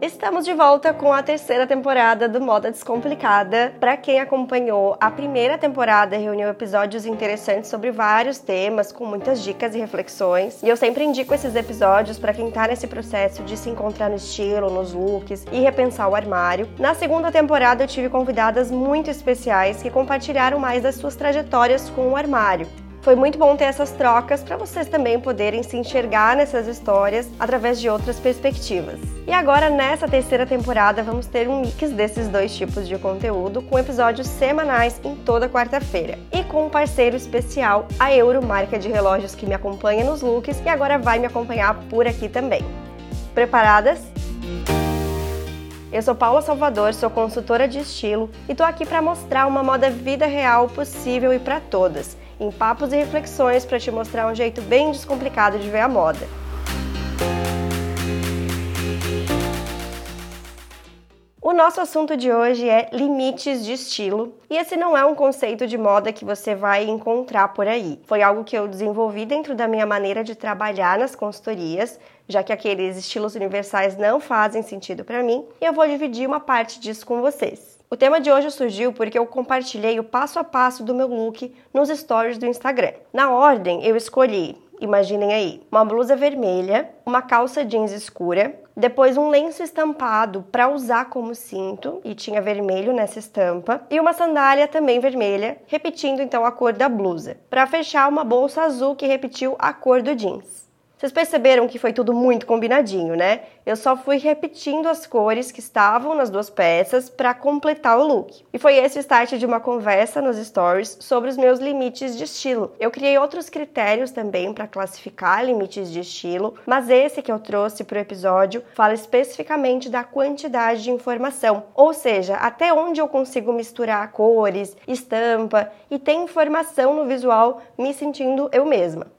Estamos de volta com a terceira temporada do Moda Descomplicada. Para quem acompanhou, a primeira temporada reuniu episódios interessantes sobre vários temas, com muitas dicas e reflexões. E eu sempre indico esses episódios para quem tá nesse processo de se encontrar no estilo, nos looks e repensar o armário. Na segunda temporada eu tive convidadas muito especiais que compartilharam mais das suas trajetórias com o armário. Foi muito bom ter essas trocas para vocês também poderem se enxergar nessas histórias através de outras perspectivas. E agora, nessa terceira temporada, vamos ter um mix desses dois tipos de conteúdo, com episódios semanais em toda quarta-feira. E com um parceiro especial, a Euro, marca de relógios que me acompanha nos looks e agora vai me acompanhar por aqui também. Preparadas? Eu sou Paula Salvador, sou consultora de estilo e tô aqui para mostrar uma moda vida real possível e para todas em papos e reflexões para te mostrar um jeito bem descomplicado de ver a moda. O nosso assunto de hoje é limites de estilo, e esse não é um conceito de moda que você vai encontrar por aí. Foi algo que eu desenvolvi dentro da minha maneira de trabalhar nas consultorias, já que aqueles estilos universais não fazem sentido para mim, e eu vou dividir uma parte disso com vocês. O tema de hoje surgiu porque eu compartilhei o passo a passo do meu look nos stories do Instagram. Na ordem, eu escolhi, imaginem aí, uma blusa vermelha, uma calça jeans escura, depois um lenço estampado para usar como cinto e tinha vermelho nessa estampa e uma sandália também vermelha, repetindo então a cor da blusa. Para fechar, uma bolsa azul que repetiu a cor do jeans. Vocês perceberam que foi tudo muito combinadinho, né? Eu só fui repetindo as cores que estavam nas duas peças para completar o look. E foi esse o start de uma conversa nos stories sobre os meus limites de estilo. Eu criei outros critérios também para classificar limites de estilo, mas esse que eu trouxe para o episódio fala especificamente da quantidade de informação, ou seja, até onde eu consigo misturar cores, estampa e ter informação no visual me sentindo eu mesma.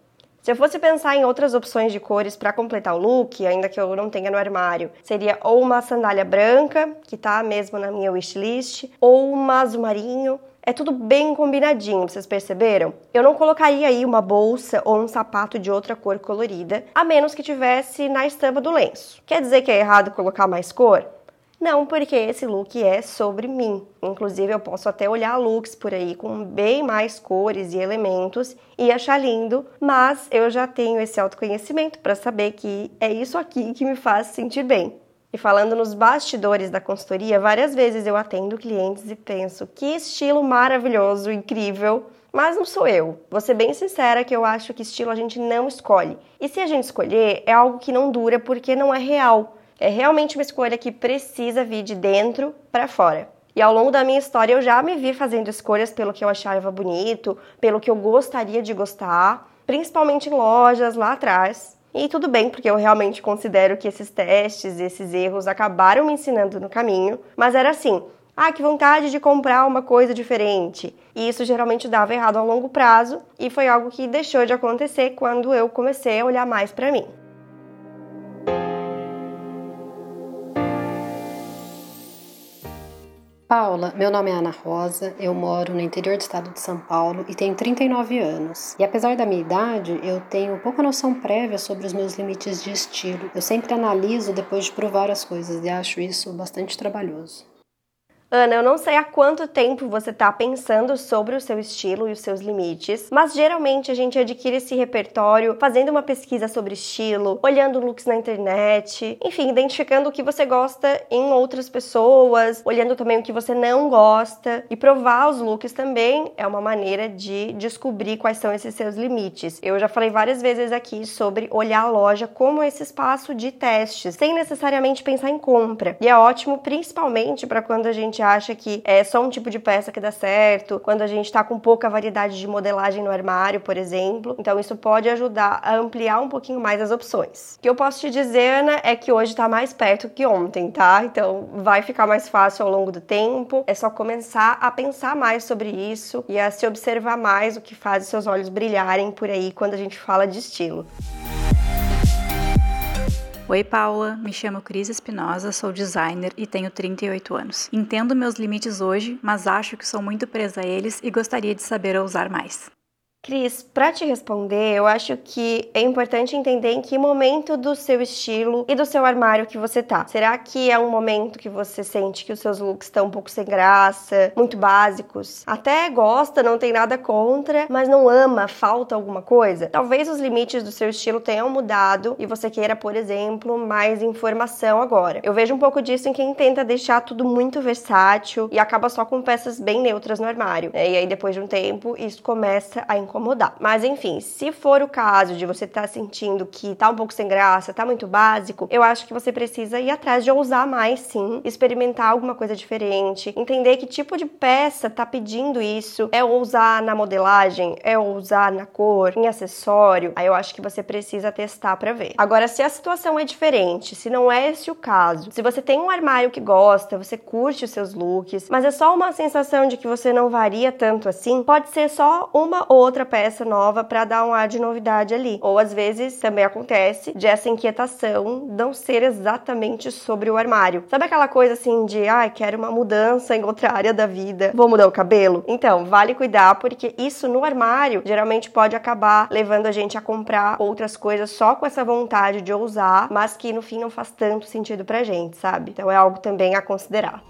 Se eu fosse pensar em outras opções de cores para completar o look, ainda que eu não tenha no armário, seria ou uma sandália branca, que tá mesmo na minha wishlist, ou uma azul marinho. É tudo bem combinadinho, vocês perceberam? Eu não colocaria aí uma bolsa ou um sapato de outra cor colorida, a menos que tivesse na estampa do lenço. Quer dizer que é errado colocar mais cor? Não, porque esse look é sobre mim. Inclusive, eu posso até olhar looks por aí com bem mais cores e elementos e achar lindo, mas eu já tenho esse autoconhecimento para saber que é isso aqui que me faz sentir bem. E falando nos bastidores da consultoria, várias vezes eu atendo clientes e penso que estilo maravilhoso, incrível, mas não sou eu. Vou ser bem sincera que eu acho que estilo a gente não escolhe. E se a gente escolher, é algo que não dura porque não é real. É realmente uma escolha que precisa vir de dentro para fora. E ao longo da minha história eu já me vi fazendo escolhas pelo que eu achava bonito, pelo que eu gostaria de gostar, principalmente em lojas lá atrás. E tudo bem, porque eu realmente considero que esses testes, esses erros acabaram me ensinando no caminho, mas era assim: ah, que vontade de comprar uma coisa diferente. E isso geralmente dava errado a longo prazo, e foi algo que deixou de acontecer quando eu comecei a olhar mais para mim. Paula, meu nome é Ana Rosa, eu moro no interior do estado de São Paulo e tenho 39 anos. E apesar da minha idade, eu tenho pouca noção prévia sobre os meus limites de estilo. Eu sempre analiso depois de provar as coisas e acho isso bastante trabalhoso. Ana, eu não sei há quanto tempo você está pensando sobre o seu estilo e os seus limites, mas geralmente a gente adquire esse repertório fazendo uma pesquisa sobre estilo, olhando looks na internet, enfim, identificando o que você gosta em outras pessoas, olhando também o que você não gosta e provar os looks também é uma maneira de descobrir quais são esses seus limites. Eu já falei várias vezes aqui sobre olhar a loja como esse espaço de testes, sem necessariamente pensar em compra. E é ótimo principalmente para quando a gente gente acha que é só um tipo de peça que dá certo, quando a gente está com pouca variedade de modelagem no armário, por exemplo. Então isso pode ajudar a ampliar um pouquinho mais as opções. O que eu posso te dizer, Ana, é que hoje está mais perto que ontem, tá? Então vai ficar mais fácil ao longo do tempo. É só começar a pensar mais sobre isso e a se observar mais o que faz os seus olhos brilharem por aí quando a gente fala de estilo. Oi, Paula. Me chamo Cris Espinosa, sou designer e tenho 38 anos. Entendo meus limites hoje, mas acho que sou muito presa a eles e gostaria de saber ousar mais. Cris, para te responder, eu acho que é importante entender em que momento do seu estilo e do seu armário que você tá. Será que é um momento que você sente que os seus looks estão um pouco sem graça, muito básicos? Até gosta, não tem nada contra, mas não ama, falta alguma coisa? Talvez os limites do seu estilo tenham mudado e você queira, por exemplo, mais informação agora. Eu vejo um pouco disso em quem tenta deixar tudo muito versátil e acaba só com peças bem neutras no armário. Né? E aí, depois de um tempo, isso começa a incomodar incomodar. Mas enfim, se for o caso de você estar tá sentindo que tá um pouco sem graça, tá muito básico, eu acho que você precisa ir atrás de ousar mais sim, experimentar alguma coisa diferente, entender que tipo de peça tá pedindo isso, é ousar na modelagem, é ousar na cor, em acessório. Aí eu acho que você precisa testar para ver. Agora, se a situação é diferente, se não é esse o caso, se você tem um armário que gosta, você curte os seus looks, mas é só uma sensação de que você não varia tanto assim, pode ser só uma ou outra peça nova para dar um ar de novidade ali. Ou às vezes também acontece de essa inquietação não ser exatamente sobre o armário. Sabe aquela coisa assim de, ai, ah, quero uma mudança em outra área da vida, vou mudar o cabelo? Então, vale cuidar porque isso no armário geralmente pode acabar levando a gente a comprar outras coisas só com essa vontade de ousar, mas que no fim não faz tanto sentido pra gente, sabe? Então é algo também a considerar.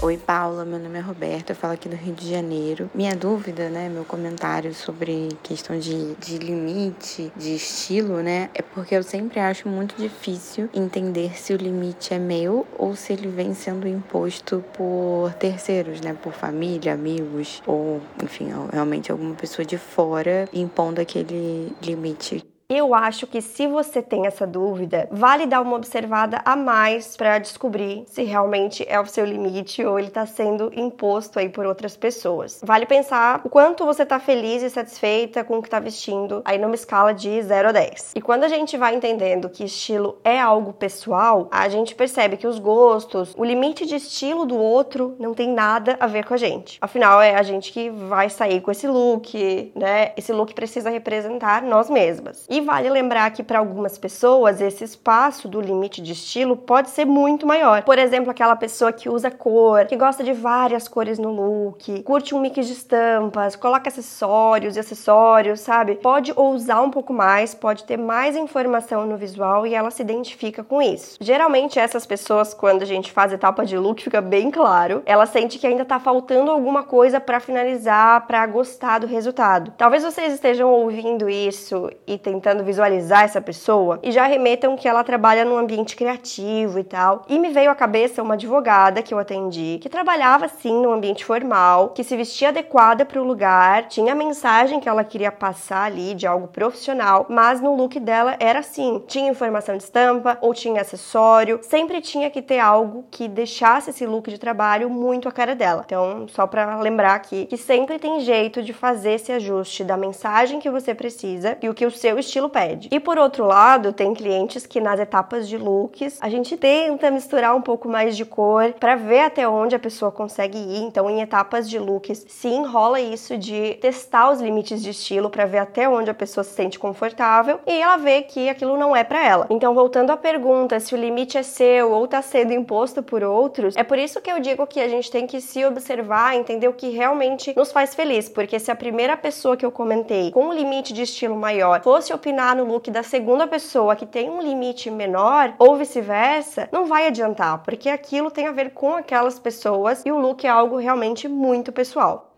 Oi, Paula, meu nome é Roberta, eu falo aqui do Rio de Janeiro. Minha dúvida, né, meu comentário sobre questão de, de limite, de estilo, né, é porque eu sempre acho muito difícil entender se o limite é meu ou se ele vem sendo imposto por terceiros, né, por família, amigos ou, enfim, realmente alguma pessoa de fora impondo aquele limite eu acho que se você tem essa dúvida, vale dar uma observada a mais para descobrir se realmente é o seu limite ou ele está sendo imposto aí por outras pessoas. Vale pensar o quanto você está feliz e satisfeita com o que está vestindo aí numa escala de 0 a 10. E quando a gente vai entendendo que estilo é algo pessoal, a gente percebe que os gostos, o limite de estilo do outro não tem nada a ver com a gente. Afinal, é a gente que vai sair com esse look, né? Esse look precisa representar nós mesmas. E vale lembrar que para algumas pessoas esse espaço do limite de estilo pode ser muito maior. Por exemplo, aquela pessoa que usa cor, que gosta de várias cores no look, curte um mix de estampas, coloca acessórios e acessórios, sabe? Pode ousar um pouco mais, pode ter mais informação no visual e ela se identifica com isso. Geralmente essas pessoas, quando a gente faz etapa de look, fica bem claro, ela sente que ainda tá faltando alguma coisa para finalizar, para gostar do resultado. Talvez vocês estejam ouvindo isso e tentando tentando visualizar essa pessoa e já remetam que ela trabalha num ambiente criativo e tal. E me veio à cabeça uma advogada que eu atendi, que trabalhava sim num ambiente formal, que se vestia adequada para o lugar, tinha a mensagem que ela queria passar ali de algo profissional, mas no look dela era assim: tinha informação de estampa ou tinha acessório, sempre tinha que ter algo que deixasse esse look de trabalho muito a cara dela. Então, só para lembrar aqui que sempre tem jeito de fazer esse ajuste da mensagem que você precisa e o que o seu estilo estilo pede. E por outro lado, tem clientes que nas etapas de looks a gente tenta misturar um pouco mais de cor para ver até onde a pessoa consegue ir. Então, em etapas de looks, sim, rola isso de testar os limites de estilo para ver até onde a pessoa se sente confortável e ela vê que aquilo não é para ela. Então, voltando à pergunta se o limite é seu ou está sendo imposto por outros, é por isso que eu digo que a gente tem que se observar, entender o que realmente nos faz feliz, porque se a primeira pessoa que eu comentei com um limite de estilo maior fosse opinar opinar no look da segunda pessoa que tem um limite menor ou vice-versa, não vai adiantar, porque aquilo tem a ver com aquelas pessoas e o look é algo realmente muito pessoal.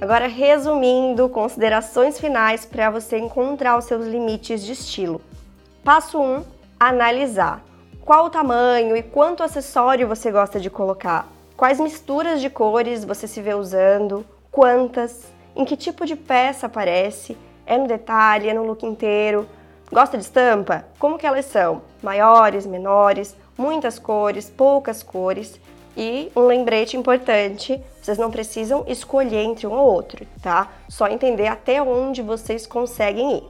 Agora, resumindo, considerações finais para você encontrar os seus limites de estilo. Passo 1: um, analisar. Qual o tamanho e quanto acessório você gosta de colocar? Quais misturas de cores você se vê usando? Quantas? Em que tipo de peça aparece, é no detalhe, é no look inteiro. Gosta de estampa? Como que elas são? Maiores, menores, muitas cores, poucas cores. E um lembrete importante, vocês não precisam escolher entre um ou outro, tá? Só entender até onde vocês conseguem ir.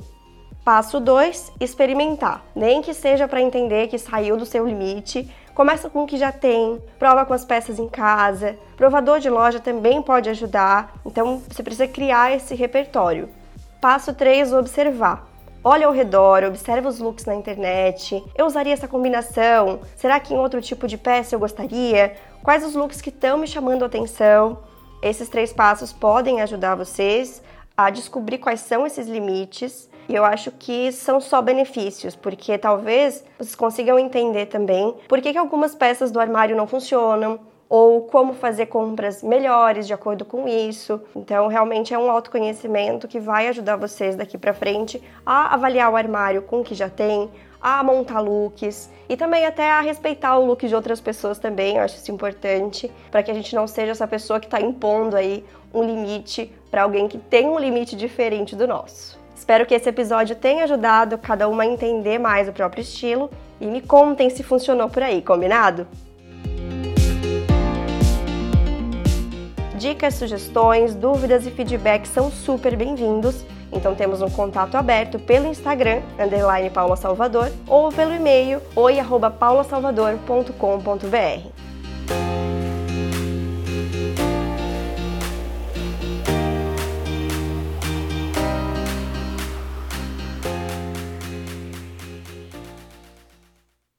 Passo 2, experimentar. Nem que seja para entender que saiu do seu limite, Começa com o que já tem, prova com as peças em casa. Provador de loja também pode ajudar, então você precisa criar esse repertório. Passo 3, observar. Olha ao redor, observa os looks na internet. Eu usaria essa combinação? Será que em outro tipo de peça eu gostaria? quais os looks que estão me chamando a atenção. Esses três passos podem ajudar vocês a descobrir quais são esses limites. E eu acho que são só benefícios, porque talvez vocês consigam entender também por que, que algumas peças do armário não funcionam, ou como fazer compras melhores de acordo com isso. Então, realmente é um autoconhecimento que vai ajudar vocês daqui para frente a avaliar o armário com o que já tem, a montar looks e também até a respeitar o look de outras pessoas também. Eu acho isso importante para que a gente não seja essa pessoa que está impondo aí um limite para alguém que tem um limite diferente do nosso. Espero que esse episódio tenha ajudado cada uma a entender mais o próprio estilo e me contem se funcionou por aí, combinado? Dicas, sugestões, dúvidas e feedbacks são super bem-vindos. Então temos um contato aberto pelo Instagram, underline Paula Salvador, ou pelo e-mail oi.paulasalvador.com.br.